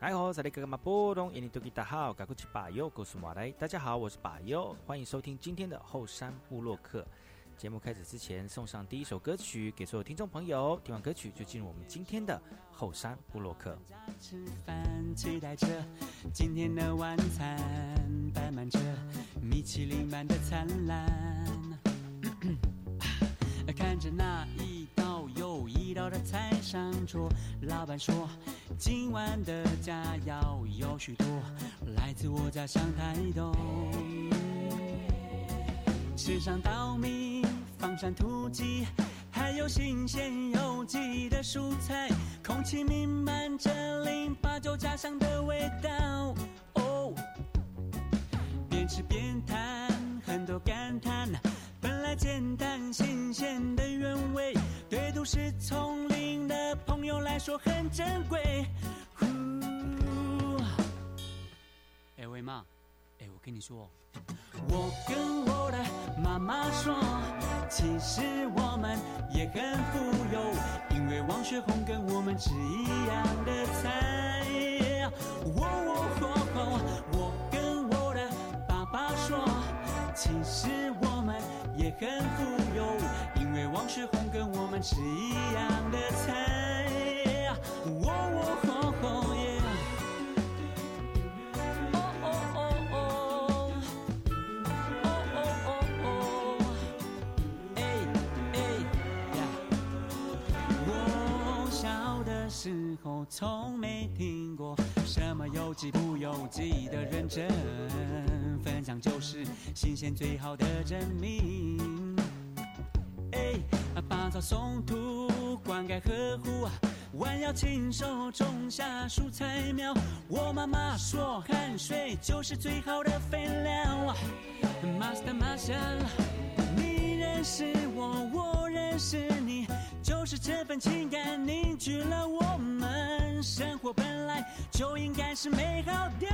哎吼，这里哥哥嘛波隆，印尼多吉大好，赶快去把右，告诉马来。大家好，我是把右，欢迎收听今天的后山部落客。节目开始之前，送上第一首歌曲给所有听众朋友。听完歌曲就进入我们今天的后山部落客。吃饭，期待着今天的晚餐，摆满着米其林般的灿烂。看着那一一道的菜上桌，老板说今晚的佳肴有许多，来自我家乡台东。吃上稻米，放上土鸡，还有新鲜有机的蔬菜，空气弥漫着零八九家乡的味道。哦，边吃边谈，对都市丛林的朋友来说很珍贵。呼，哎喂妈，哎我跟你说，我跟我的妈妈说，其实我们也很富有，因为王雪红跟我们吃一样的菜。我我我跟我的爸爸说，其实我们也很富王雪红跟我们吃一样的菜。我我哦耶。哦哦哦哦，哦哦哦哦，哎哎呀！我小的时候从没听过什么有机不有机的认真，分享就是新鲜最好的证明。哎，拔草松土，灌溉呵护，弯腰亲手种下蔬菜苗。我妈妈说，汗水就是最好的肥料。Master Marshall，你认识我，我认识你，就是这份情感凝聚了我们。生活本来就应该是美好的。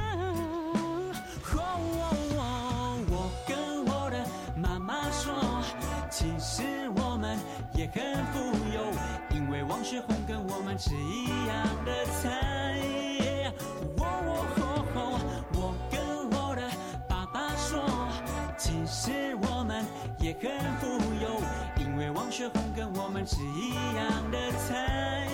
其实我们也很富有，因为王雪红跟我们吃一样的菜。我我我，我跟我的爸爸说，其实我们也很富有，因为王雪红跟我们吃一样的菜。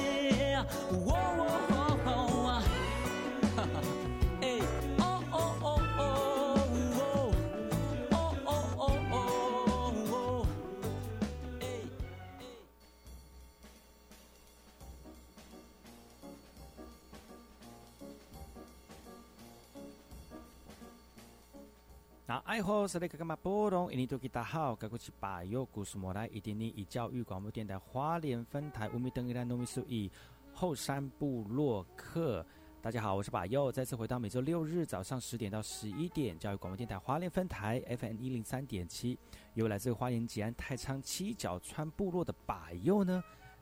那爱好是那个干嘛波动，印尼多吉大好，该过去把右故事莫来，一点零以教育广播电台花莲分台乌米登伊兰农民数以后山部落客。大家好，我是把右，再次回到每周六日早上十点到十一点，教育广播电台花莲分台 FM 一零三点七，由来自花莲吉安太仓七角川部落的把右呢，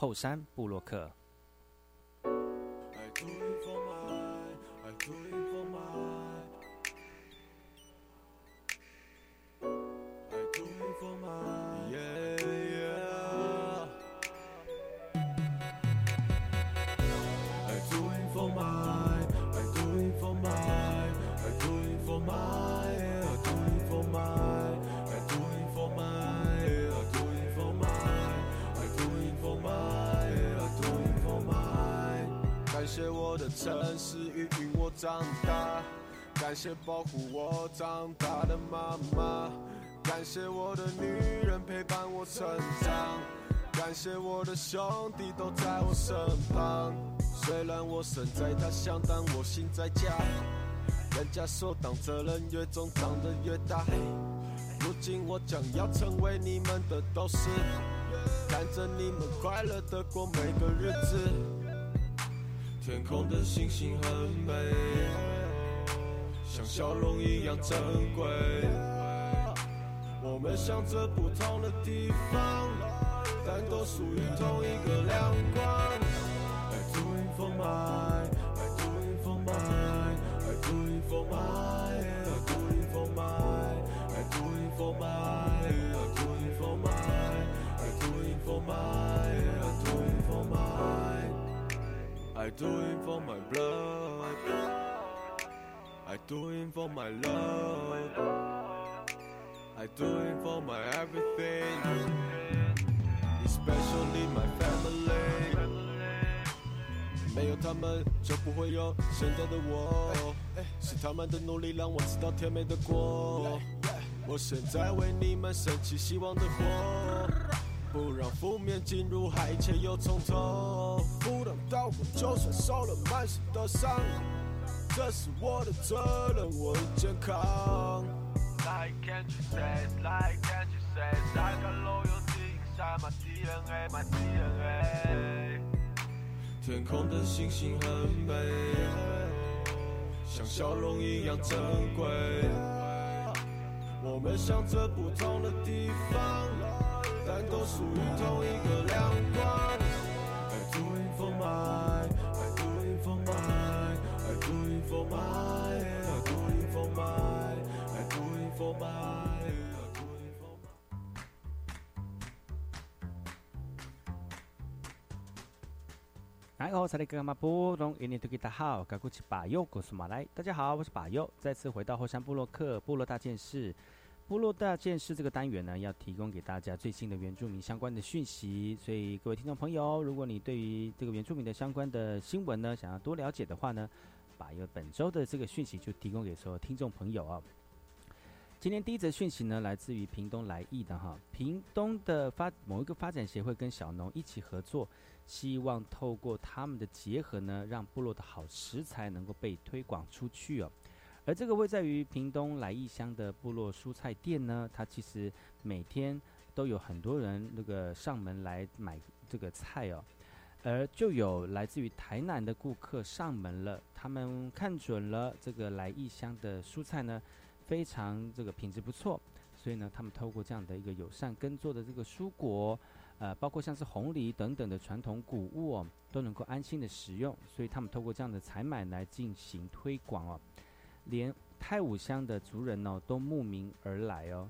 后山布洛克。我长大，感谢保护我长大的妈妈，感谢我的女人陪伴我成长，感谢我的兄弟都在我身旁。虽然我身在他乡，但我心在家。人家说当责任越重，长得越大。如今我将要成为你们的斗士，看着你们快乐的过每个日子。天空的星星很美，像笑容一样珍贵。我们向着不同的地方，但都属于同一个亮光。I do it for my, I do it for my, I do it for my, I do it for my blood. I do it for my love. I do it for my everything. Especially my family. 没有他们，就不会有现在的我。是他们的努力让我知道甜美的果。我现在为你们升起希望的火。不让负面进入海，一切又从头。不当刀工，就算受了满身的伤，这是我的责任，我的健康。Like can't you say, like can't you say, I got loyalty inside my DNA, my DNA。天空的星星很美，像笑容一样珍贵。我们向着不同的地方。但都属于同一个亮光。哎哦，萨利格玛布隆，印尼多吉达好，嘎古奇巴尤古苏马来。大家好，我是巴尤，再次回到后山部落克部落大件事。部落大件事这个单元呢，要提供给大家最新的原住民相关的讯息。所以各位听众朋友，如果你对于这个原住民的相关的新闻呢，想要多了解的话呢，把一个本周的这个讯息就提供给所有听众朋友啊。今天第一则讯息呢，来自于屏东来意的哈，屏东的发某一个发展协会跟小农一起合作，希望透过他们的结合呢，让部落的好食材能够被推广出去哦。而这个位在于屏东来义乡的部落蔬菜店呢，它其实每天都有很多人那个上门来买这个菜哦，而就有来自于台南的顾客上门了，他们看准了这个来义乡的蔬菜呢，非常这个品质不错，所以呢，他们透过这样的一个友善耕作的这个蔬果，呃，包括像是红梨等等的传统谷物哦，都能够安心的食用，所以他们通过这样的采买来进行推广哦。连太武乡的族人哦都慕名而来哦。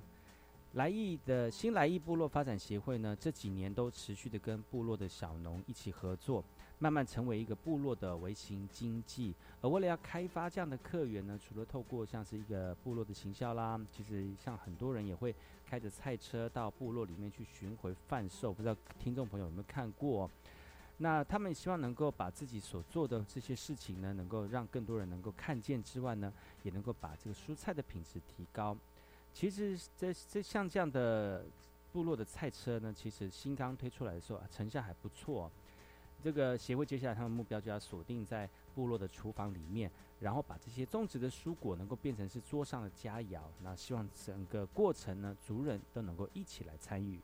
来义的新来义部落发展协会呢，这几年都持续的跟部落的小农一起合作，慢慢成为一个部落的微型经济。而为了要开发这样的客源呢，除了透过像是一个部落的行销啦，其实像很多人也会开着菜车到部落里面去巡回贩售。不知道听众朋友有没有看过？那他们希望能够把自己所做的这些事情呢，能够让更多人能够看见之外呢，也能够把这个蔬菜的品质提高。其实这这像这样的部落的菜车呢，其实新刚推出来的时候啊，成效还不错。这个协会接下来他们目标就要锁定在部落的厨房里面，然后把这些种植的蔬果能够变成是桌上的佳肴。那希望整个过程呢，族人都能够一起来参与。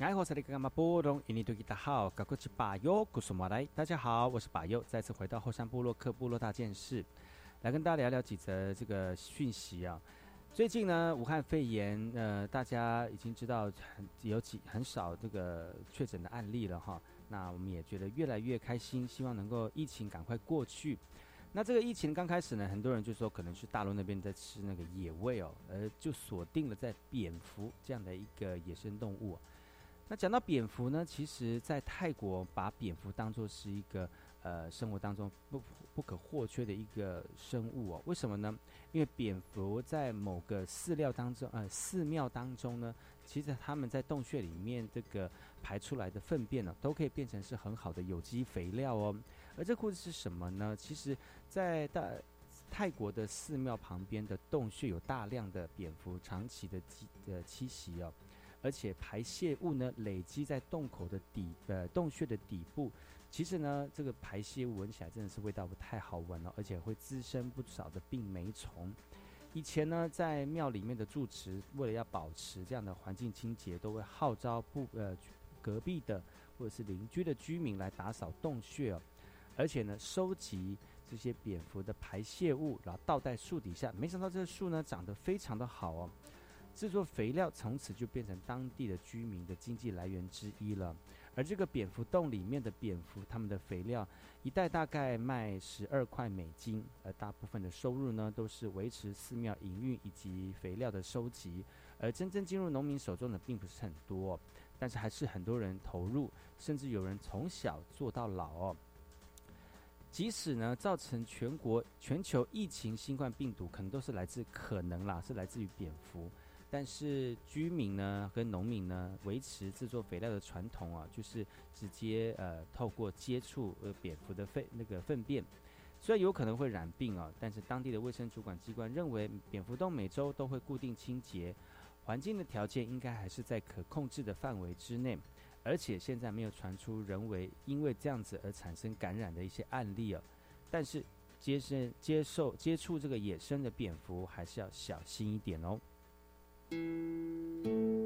爱好萨利格玛波隆，印尼多吉达好，高国奇巴友，古苏马来，大家好，我是巴优，再次回到后山部落客部落大件事，来跟大家聊聊几则这个讯息啊。最近呢，武汉肺炎，呃，大家已经知道很有几很少这个确诊的案例了哈。那我们也觉得越来越开心，希望能够疫情赶快过去。那这个疫情刚开始呢，很多人就说可能是大陆那边在吃那个野味哦，而就锁定了在蝙蝠这样的一个野生动物。那讲到蝙蝠呢，其实在泰国把蝙蝠当作是一个呃生活当中不不可或缺的一个生物哦。为什么呢？因为蝙蝠在某个寺庙当中，呃寺庙当中呢，其实他们在洞穴里面这个排出来的粪便呢，都可以变成是很好的有机肥料哦。而这故事是什么呢？其实，在大泰国的寺庙旁边的洞穴有大量的蝙蝠长期的栖呃栖息哦，而且排泄物呢累积在洞口的底呃洞穴的底部，其实呢这个排泄物闻起来真的是味道不太好闻哦，而且会滋生不少的病媒虫。以前呢，在庙里面的住持为了要保持这样的环境清洁，都会号召不呃隔壁的或者是邻居的居民来打扫洞穴哦。而且呢，收集这些蝙蝠的排泄物，然后倒在树底下。没想到这个树呢长得非常的好哦，制作肥料从此就变成当地的居民的经济来源之一了。而这个蝙蝠洞里面的蝙蝠，他们的肥料一袋大概卖十二块美金，而大部分的收入呢都是维持寺庙营运以及肥料的收集，而真正进入农民手中的并不是很多，但是还是很多人投入，甚至有人从小做到老。即使呢，造成全国全球疫情新冠病毒，可能都是来自可能啦，是来自于蝙蝠。但是居民呢，跟农民呢，维持制作肥料的传统啊，就是直接呃透过接触呃蝙蝠的粪那个粪便，虽然有可能会染病啊，但是当地的卫生主管机关认为，蝙蝠洞每周都会固定清洁，环境的条件应该还是在可控制的范围之内。而且现在没有传出人为因为这样子而产生感染的一些案例哦，但是接生接受接触这个野生的蝙蝠还是要小心一点哦。Música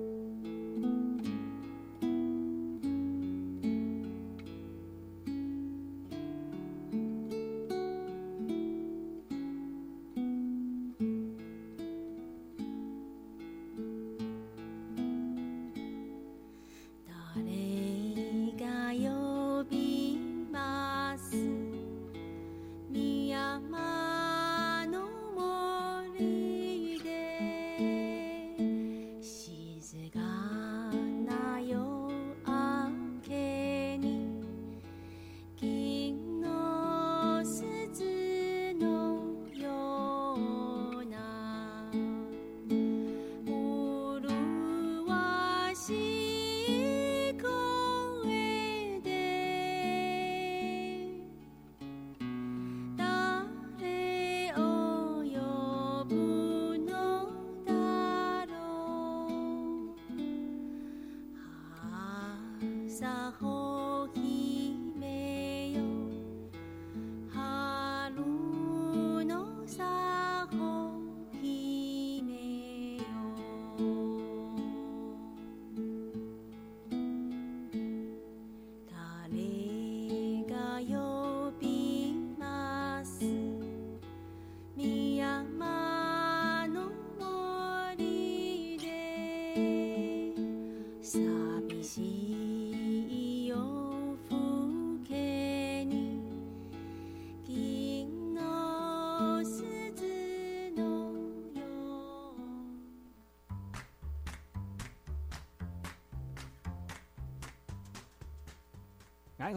大家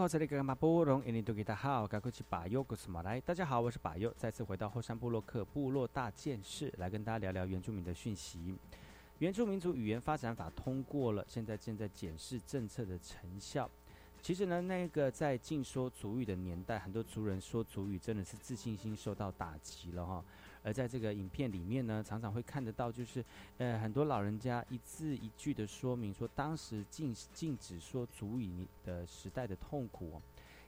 好，我是把优，再次回到后山部落克部落大件事，来跟大家聊聊原住民的讯息。原住民族语言发展法通过了，现在正在检视政策的成效。其实呢，那个在禁说族语的年代，很多族人说族语真的是自信心受到打击了哈。而在这个影片里面呢，常常会看得到，就是呃很多老人家一字一句的说明说，当时禁禁止说族语的时代的痛苦、哦。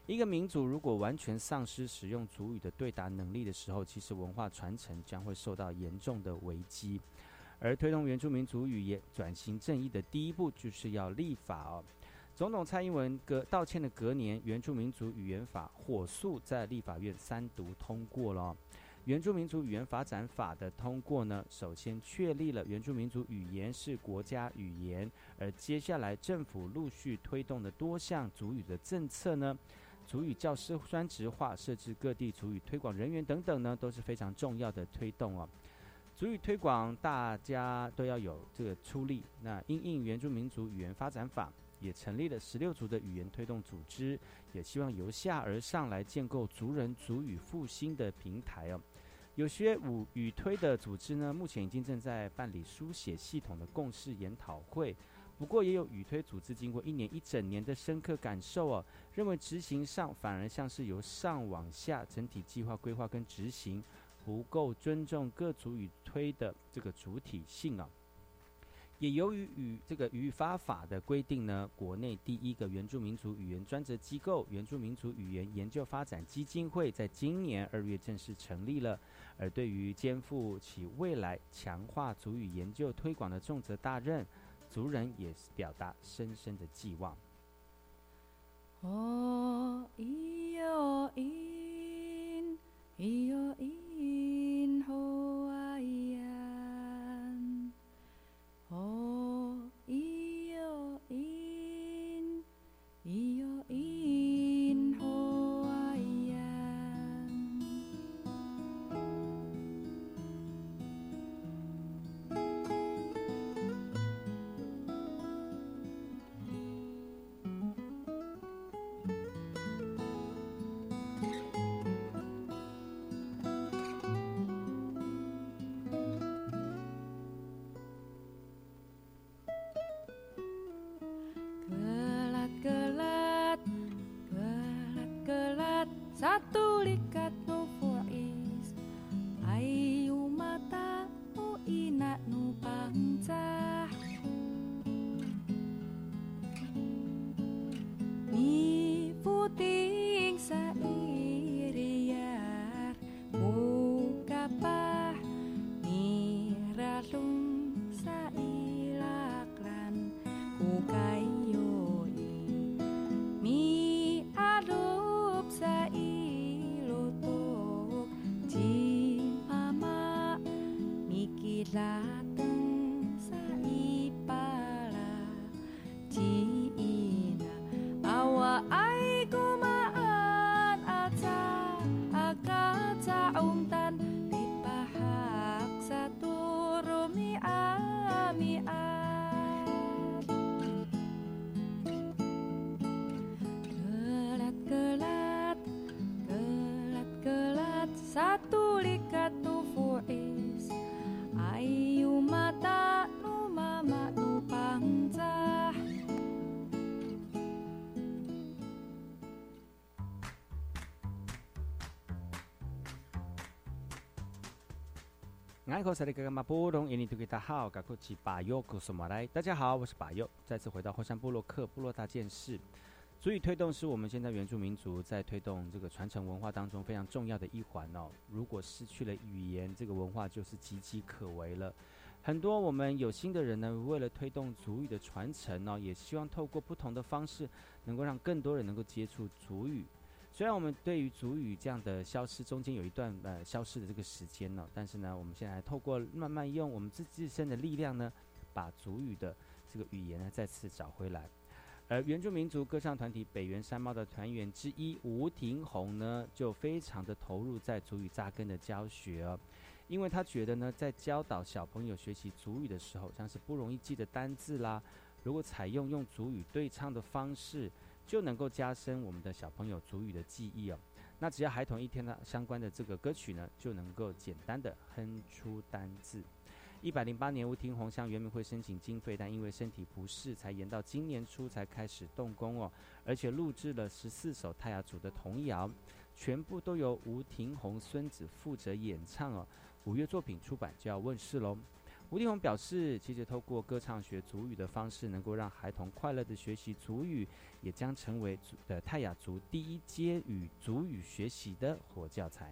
一个民族如果完全丧失使用族语的对答能力的时候，其实文化传承将会受到严重的危机。而推动原住民族语言转型正义的第一步，就是要立法哦。总统蔡英文隔道歉的隔年，原住民族语言法火速在立法院三读通过了。原住民族语言发展法的通过呢，首先确立了原住民族语言是国家语言，而接下来政府陆续推动的多项族语的政策呢，族语教师专职化、设置各地族语推广人员等等呢，都是非常重要的推动哦。族语推广大家都要有这个出力。那因应原住民族语言发展法，也成立了十六族的语言推动组织，也希望由下而上来建构族人族语复兴的平台哦。有些语语推的组织呢，目前已经正在办理书写系统的共识研讨会。不过，也有语推组织经过一年一整年的深刻感受哦，认为执行上反而像是由上往下整体计划规划跟执行不够尊重各族语推的这个主体性啊。也由于与这个语法法的规定呢，国内第一个原住民族语言专责机构——原住民族语言研究发展基金会，在今年二月正式成立了。而对于肩负起未来强化族语研究推广的重责大任，族人也是表达深深的寄望。哦咿哟咿，咿哟咿，大，家好，我是巴尤，再次回到后山部落克部落大件事。足语推动是我们现在原住民族在推动这个传承文化当中非常重要的一环哦。如果失去了语言，这个文化就是岌岌可危了。很多我们有心的人呢，为了推动族语的传承呢、也希望透过不同的方式，能够让更多人能够接触族语。虽然我们对于主语这样的消失，中间有一段呃消失的这个时间呢，但是呢，我们现在透过慢慢用我们自自身的力量呢，把主语的这个语言呢再次找回来。而原住民族歌唱团体北原山猫的团员之一吴廷宏呢，就非常的投入在主语扎根的教学哦，因为他觉得呢，在教导小朋友学习主语的时候，像是不容易记的单字啦，如果采用用主语对唱的方式，就能够加深我们的小朋友主语的记忆哦。那只要孩童一听到相关的这个歌曲呢，就能够简单的哼出单字。一百零八年，吴廷宏向圆明会申请经费，但因为身体不适，才延到今年初才开始动工哦。而且录制了十四首泰雅族的童谣，全部都由吴廷宏孙子负责演唱哦。五月作品出版就要问世喽。吴廷宏表示，其实透过歌唱学族语的方式，能够让孩童快乐的学习族语，也将成为族的泰雅族第一阶与族语学习的活教材。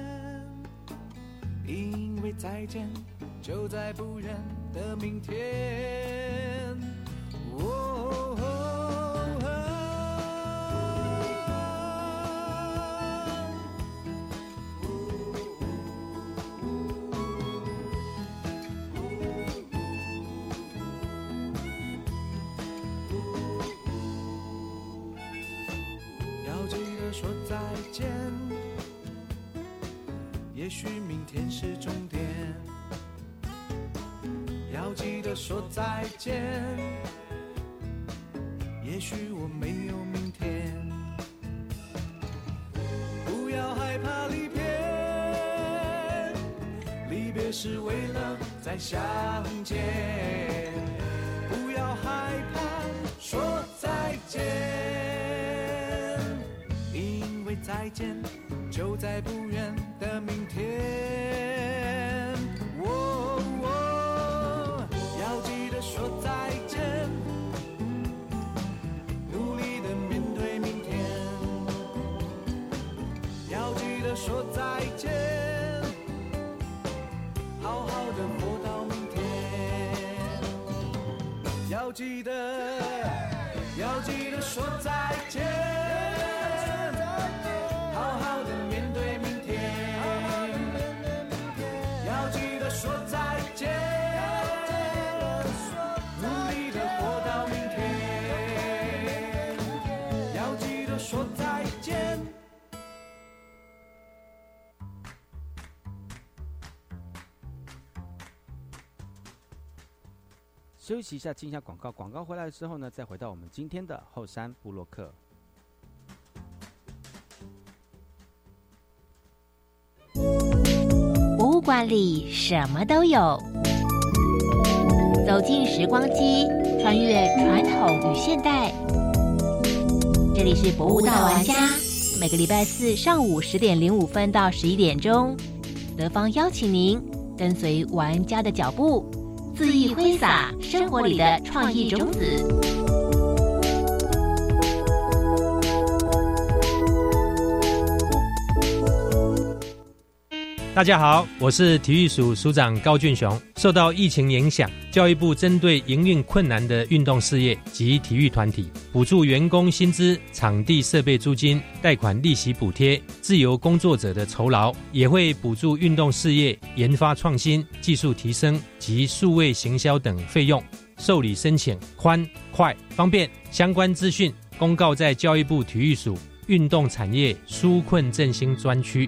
因为再见就在不远的明天。相见。不要害怕说再见，因为再见就在不要记得，要记得说再见。休息一下，进一下广告。广告回来之后呢，再回到我们今天的后山部落客。博物馆里什么都有，走进时光机，穿越传统与现代。这里是博物大玩家，每个礼拜四上午十点零五分到十一点钟，德芳邀请您跟随玩家的脚步，恣意挥洒生活里的创意种子。大家好，我是体育署署长高俊雄。受到疫情影响，教育部针对营运困难的运动事业及体育团体，补助员工薪资、场地设备租金、贷款利息补贴、自由工作者的酬劳，也会补助运动事业研发创新、技术提升及数位行销等费用。受理申请宽、快、方便，相关资讯公告在教育部体育署运动产业纾困振兴专区。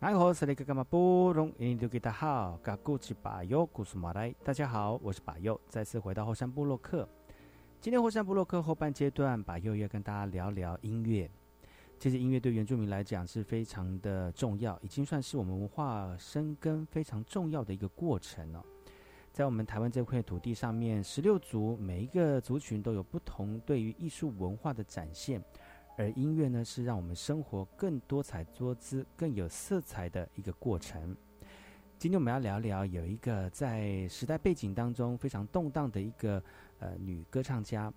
哎，我是那个干嘛不容易就给他好，嘎古奇巴右古苏马来。大家好，我是巴右，再次回到后山部落客。今天后山部落客后半阶段，巴右要跟大家聊聊音乐。其实音乐对原住民来讲是非常的重要，已经算是我们文化生根非常重要的一个过程了。在我们台湾这块土地上面，十六族每一个族群都有不同对于艺术文化的展现。而音乐呢，是让我们生活更多彩多姿、更有色彩的一个过程。今天我们要聊聊有一个在时代背景当中非常动荡的一个呃女歌唱家，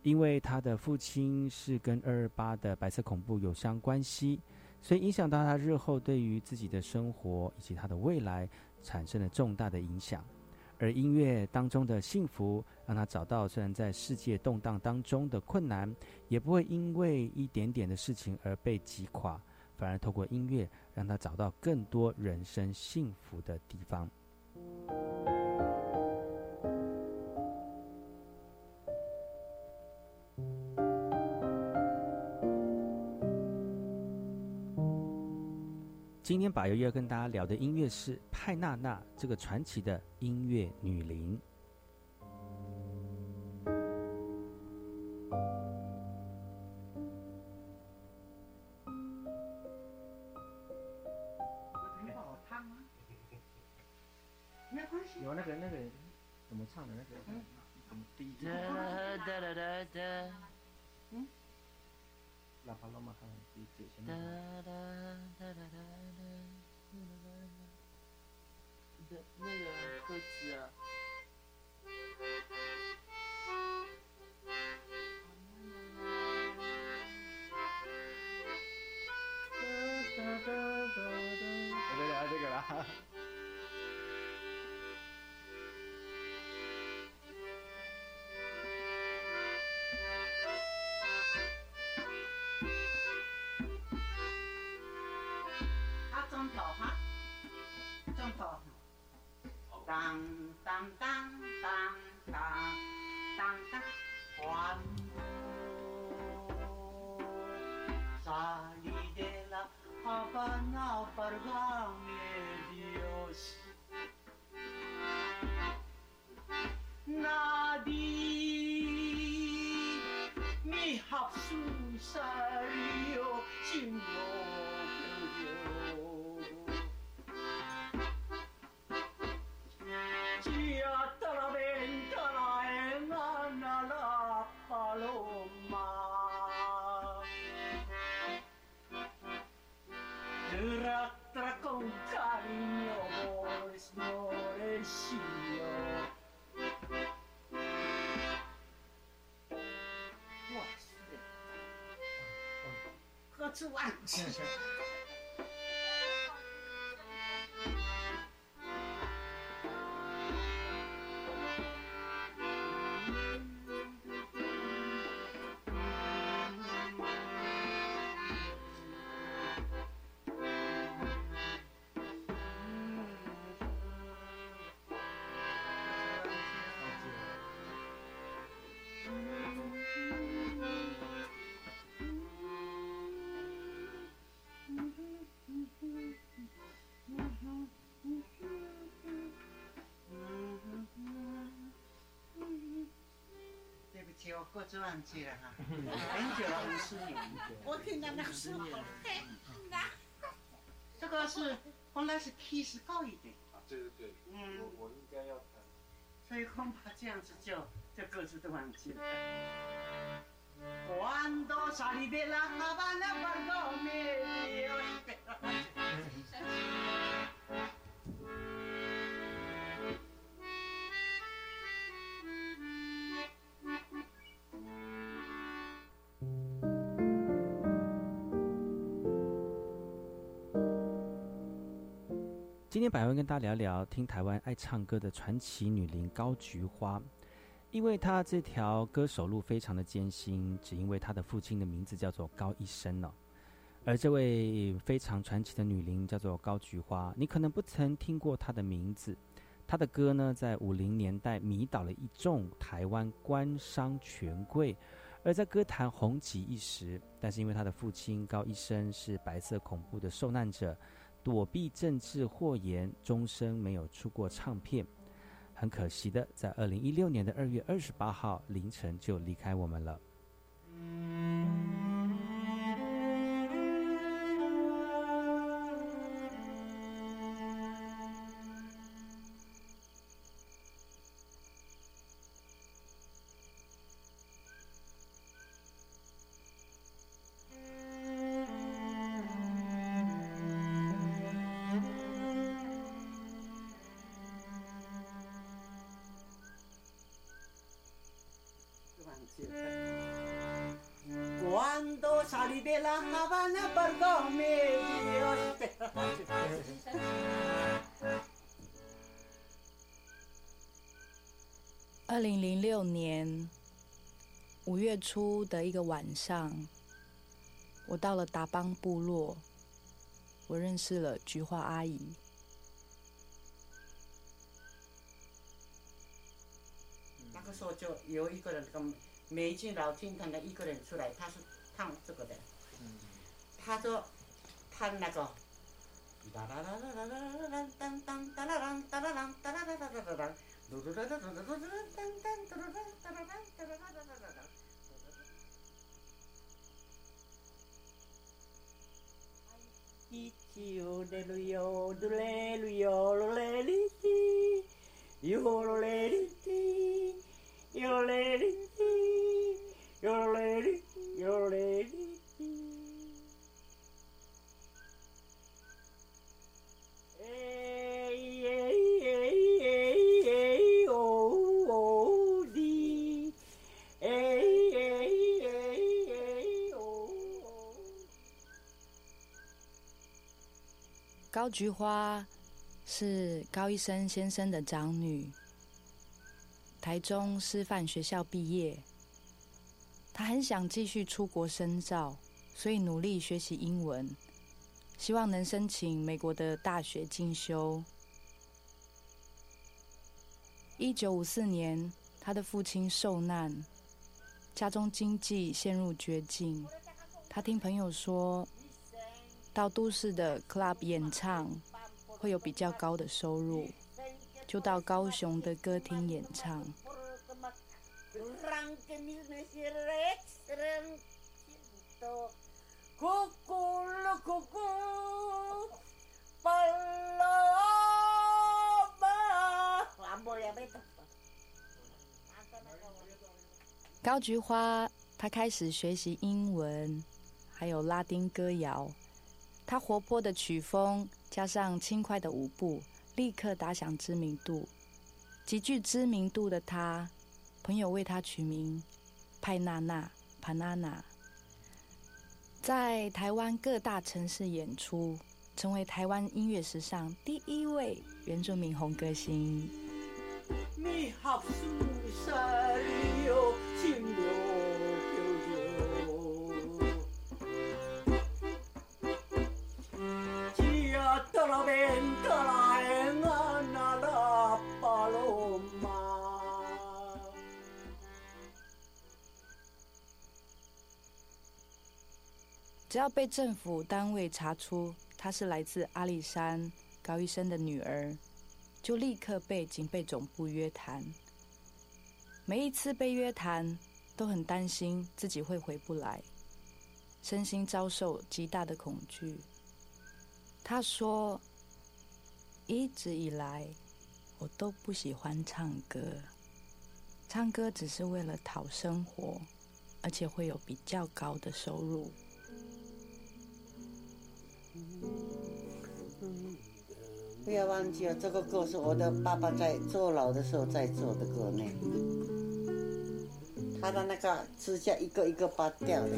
因为她的父亲是跟二二八的白色恐怖有相关系，所以影响到她日后对于自己的生活以及她的未来产生了重大的影响。而音乐当中的幸福，让他找到虽然在世界动荡当中的困难，也不会因为一点点的事情而被击垮，反而透过音乐，让他找到更多人生幸福的地方。天把又要跟大家聊的音乐是派娜娜这个传奇的音乐女伶。有那个那个怎么唱的那个？哒哒哒哒哒。嗯。拉帕拉马看第一节先。哒哒哒哒哒哒。的那个歌词啊。哒哒哒哒。对对对，这个啦。中头哈，中头，当当当当当当当，欢 Salí de la Habana para mi Dios. Nadie mi hapsu 喝出万气。对不起，我过这忘记了哈，很久了，五十年。我听到那个时候好黑呐。这个是本来是 key 是高一点，啊，对对对，嗯我我应该要弹。所以恐怕这样子就就各自都忘记了。Cuando salí de la Habana para mi Dios 今天百万跟大家聊聊听台湾爱唱歌的传奇女伶高菊花，因为她这条歌手路非常的艰辛，只因为她的父亲的名字叫做高一生哦。而这位非常传奇的女伶叫做高菊花，你可能不曾听过她的名字。她的歌呢，在五零年代迷倒了一众台湾官商权贵，而在歌坛红极一时。但是因为她的父亲高一生是白色恐怖的受难者。躲避政治祸言，终生没有出过唱片。很可惜的，在二零一六年的二月二十八号凌晨就离开我们了。初的一个晚上，我到了达邦部落，我认识了菊花阿姨。那个时候就有一个人，跟美金老金团的一个人出来，他是唱这个的，他说弹那个。哒啦啦啦啦啦啦啦当当哒啦啦哒啦啦哒啦啦哒啦啦，嘟嘟哒哒嘟嘟嘟嘟当当嘟嘟哒哒啦啦哒啦啦哒啦啦。一起哟嘞噜哟嘟嘞噜哟噜嘞哩哩，哟噜嘞哩哩，哟嘞哩哩，哟嘞哩，哟嘞哩哩。 高菊花是高一生先生的长女，台中师范学校毕业。她很想继续出国深造，所以努力学习英文，希望能申请美国的大学进修。一九五四年，她的父亲受难，家中经济陷入绝境。她听朋友说，到都市的 club 演唱，会有比较高的收入，就到高雄的歌厅演唱。高菊花，他开始学习英文，还有拉丁歌谣。他活泼的曲风加上轻快的舞步，立刻打响知名度。极具知名度的他，朋友为他取名派娜娜 （Panana），在台湾各大城市演出，成为台湾音乐史上第一位原住民红歌星。你好只要被政府单位查出她是来自阿里山高医生的女儿，就立刻被警备总部约谈。每一次被约谈，都很担心自己会回不来，身心遭受极大的恐惧。他说：“一直以来，我都不喜欢唱歌，唱歌只是为了讨生活，而且会有比较高的收入。”不要忘记了，这个歌是我的爸爸在坐牢的时候在做的歌呢。他的那个指甲一个一个拔掉的。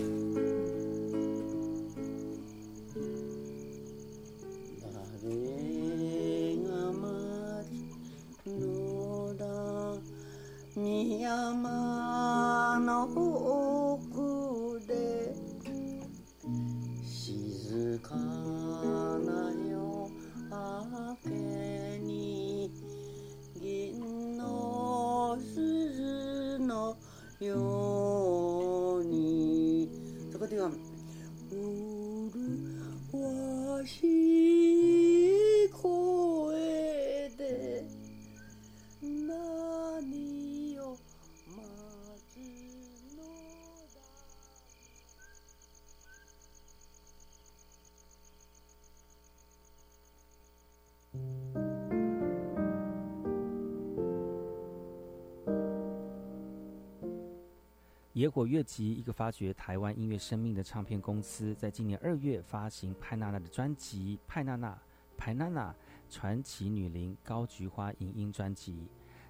野火乐集，一个发掘台湾音乐生命的唱片公司，在今年二月发行派娜娜的专辑《派娜娜派娜娜传奇女伶高菊花影音专辑》。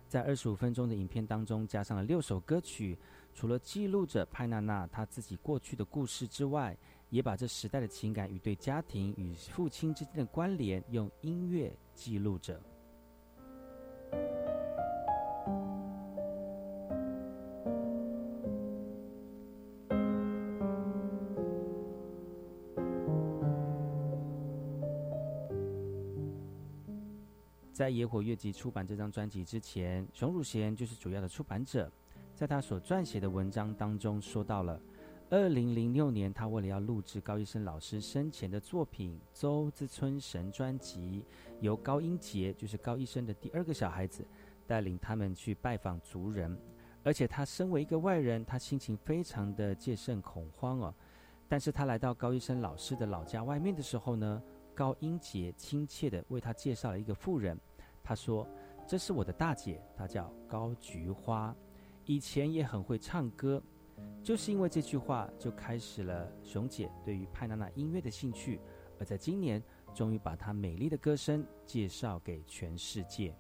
在二十五分钟的影片当中，加上了六首歌曲，除了记录着派娜娜她自己过去的故事之外，也把这时代的情感与对家庭与父亲之间的关联，用音乐记录着。在野火月集出版这张专辑之前，熊汝贤就是主要的出版者。在他所撰写的文章当中，说到了二零零六年，他为了要录制高医生老师生前的作品《周之村神》专辑，由高英杰，就是高医生的第二个小孩子，带领他们去拜访族人。而且他身为一个外人，他心情非常的戒慎恐慌哦。但是他来到高医生老师的老家外面的时候呢？高英杰亲切地为他介绍了一个妇人，他说：“这是我的大姐，她叫高菊花，以前也很会唱歌。”就是因为这句话，就开始了熊姐对于派娜娜音乐的兴趣，而在今年，终于把她美丽的歌声介绍给全世界。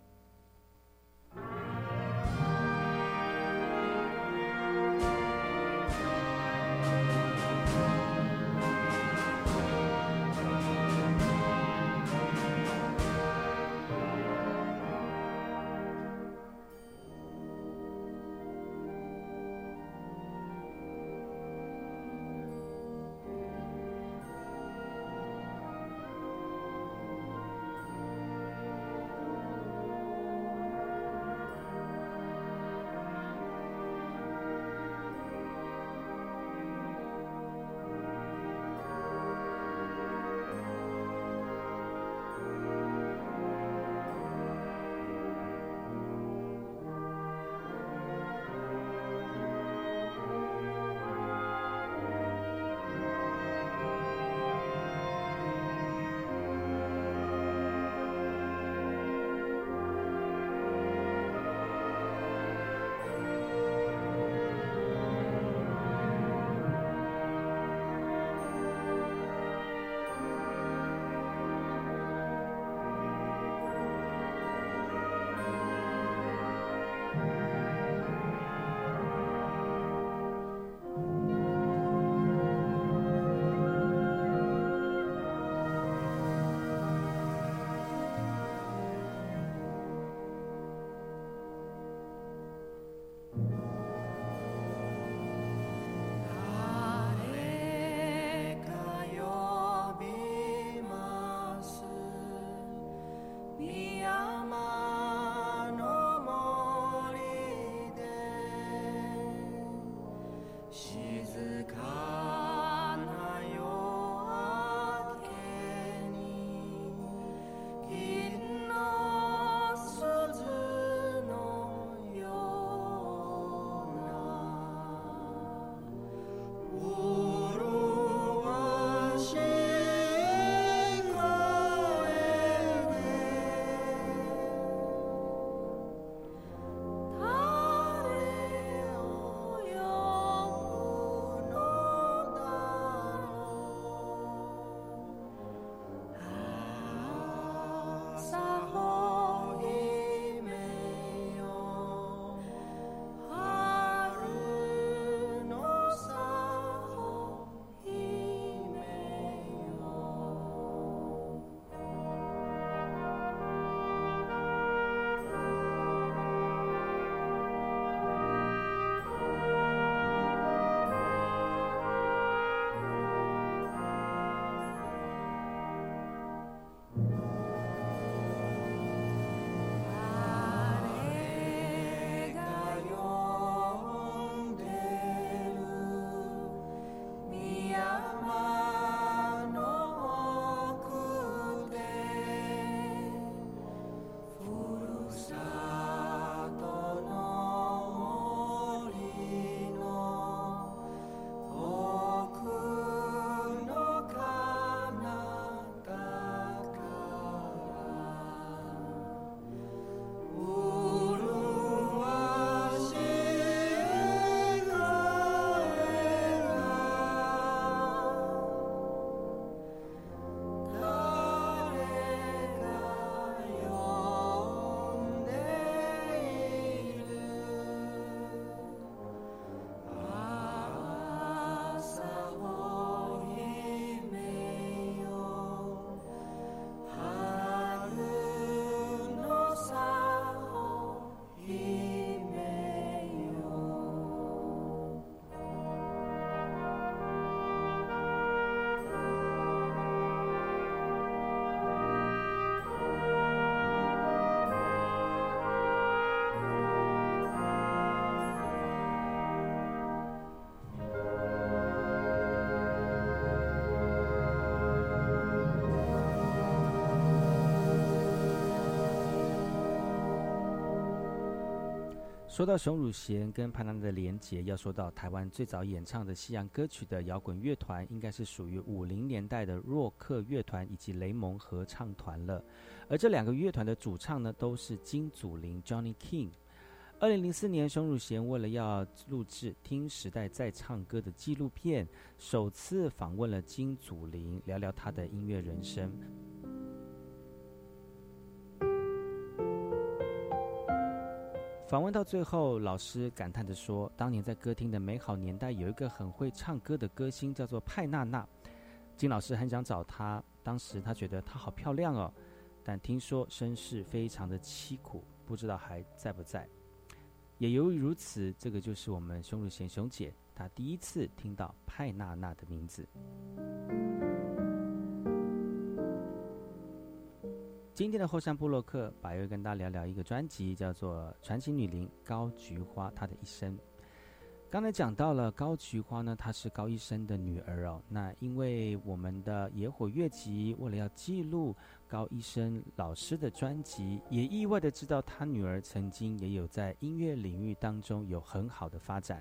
说到熊汝贤跟潘娜娜的连结，要说到台湾最早演唱的西洋歌曲的摇滚乐团，应该是属于五零年代的洛克乐团以及雷蒙合唱团了。而这两个乐团的主唱呢，都是金祖林 （Johnny King）。二零零四年，熊汝贤为了要录制《听时代在唱歌》的纪录片，首次访问了金祖林，聊聊他的音乐人生。访问到最后，老师感叹地说：“当年在歌厅的美好年代，有一个很会唱歌的歌星，叫做派娜娜。金老师很想找她，当时他觉得她好漂亮哦，但听说身世非常的凄苦，不知道还在不在。也由于如此，这个就是我们熊汝贤熊姐，她第一次听到派娜娜的名字。”今天的后山部落客，白月跟大家聊聊一个专辑，叫做《传奇女伶高菊花》她的一生。刚才讲到了高菊花呢，她是高医生的女儿哦。那因为我们的野火乐集为了要记录高医生老师的专辑，也意外的知道他女儿曾经也有在音乐领域当中有很好的发展。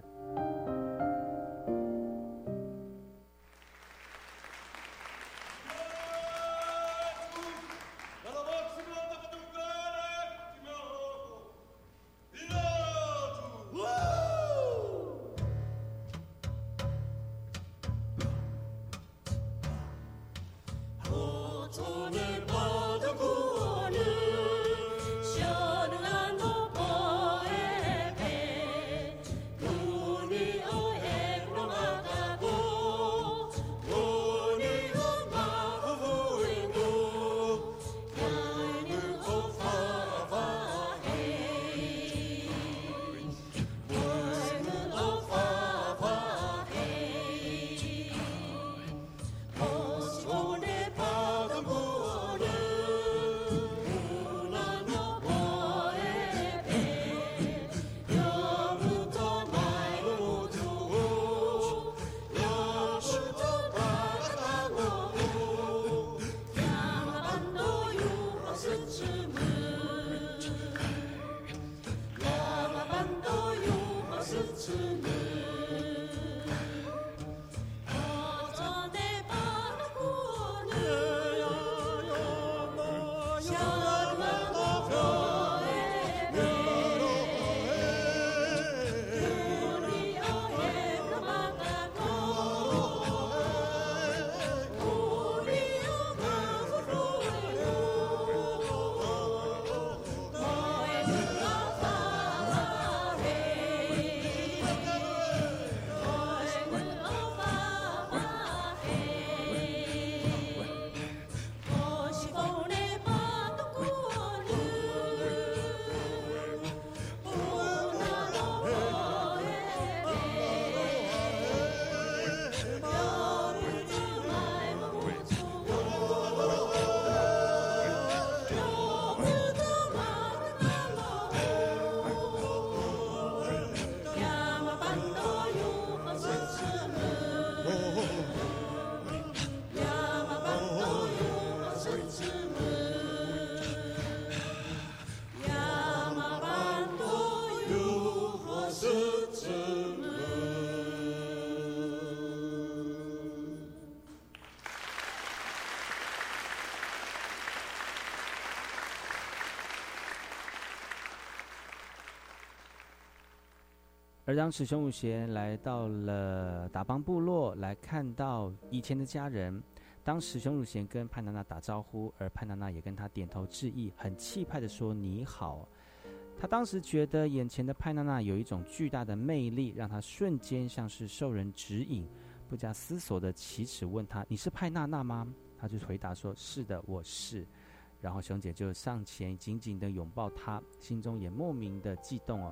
而当时熊武贤来到了达邦部落，来看到以前的家人。当时熊汝贤跟潘娜娜打招呼，而潘娜娜也跟他点头致意，很气派的说：“你好。”他当时觉得眼前的潘娜娜有一种巨大的魅力，让他瞬间像是受人指引，不加思索的启齿问他：“你是派娜娜吗？”他就回答说：“是的，我是。”然后熊姐就上前紧紧的拥抱他，心中也莫名的悸动哦。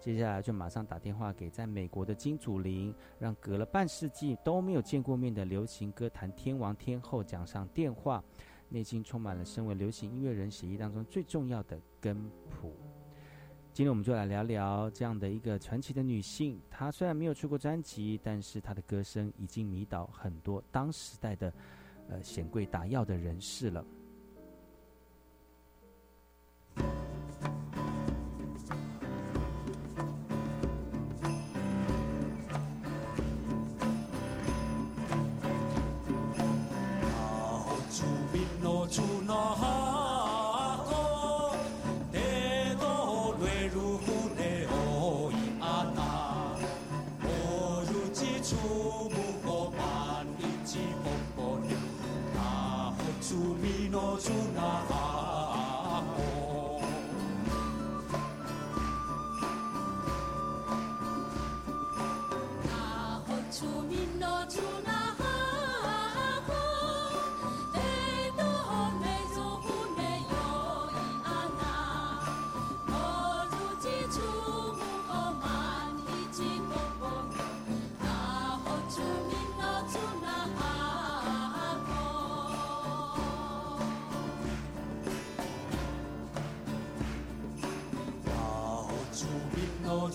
接下来就马上打电话给在美国的金祖林，让隔了半世纪都没有见过面的流行歌坛天王天后讲上电话，内心充满了身为流行音乐人协议当中最重要的根谱。今天我们就来聊聊这样的一个传奇的女性，她虽然没有出过专辑，但是她的歌声已经迷倒很多当时代的呃显贵打药的人士了。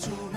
to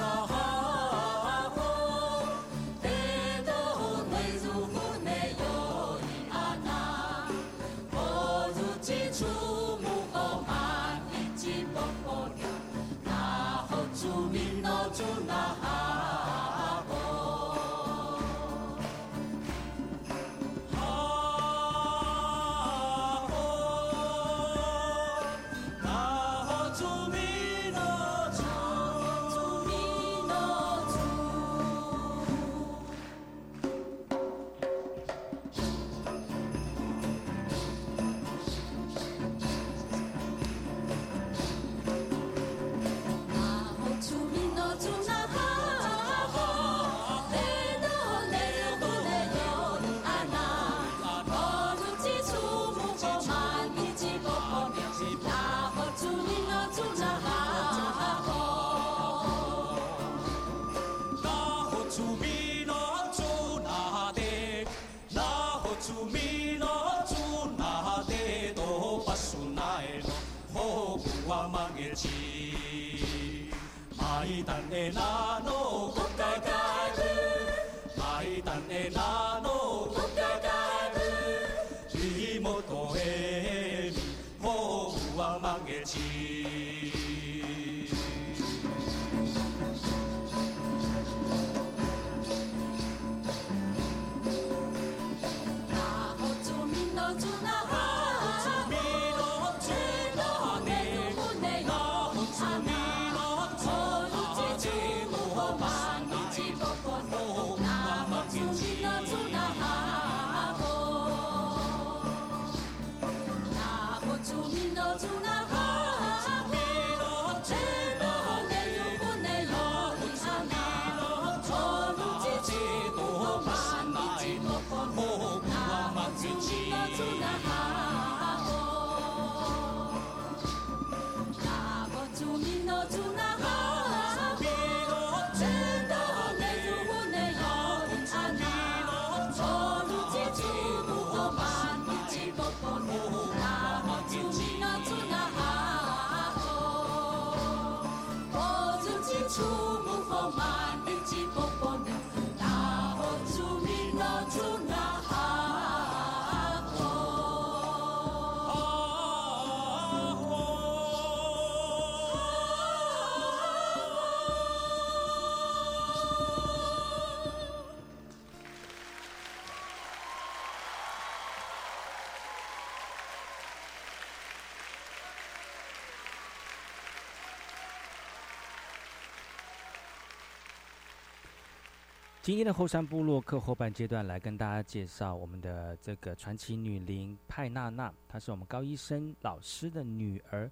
今天的后山部落客后半阶段来跟大家介绍我们的这个传奇女灵派娜娜，她是我们高医生老师的女儿，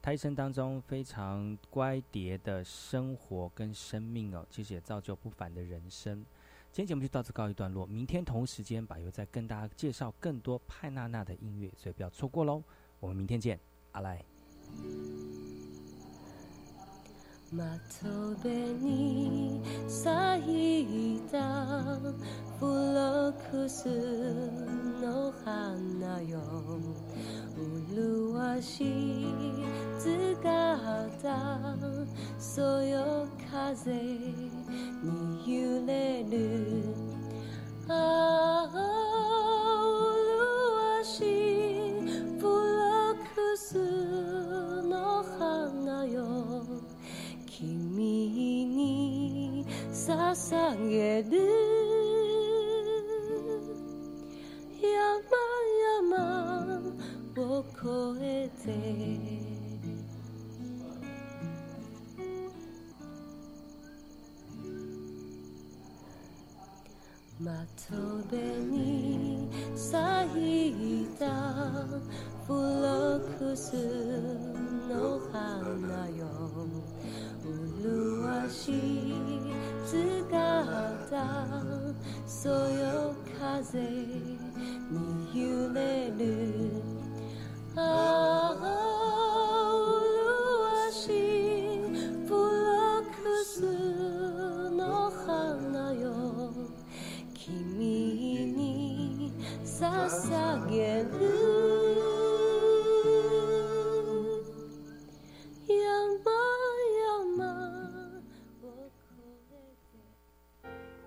她一生当中非常乖蝶的生活跟生命哦，其实也造就不凡的人生。今天节目就到此告一段落，明天同时间把又再跟大家介绍更多派娜娜的音乐，所以不要错过喽。我们明天见，阿来。窓辺に咲いたフロックスの花よ。麗しい姿そよ風に揺れる。ああ。捧げる。山々を越えて。窓辺に咲いたフロックスの花よ。麗しいそよ風に揺れる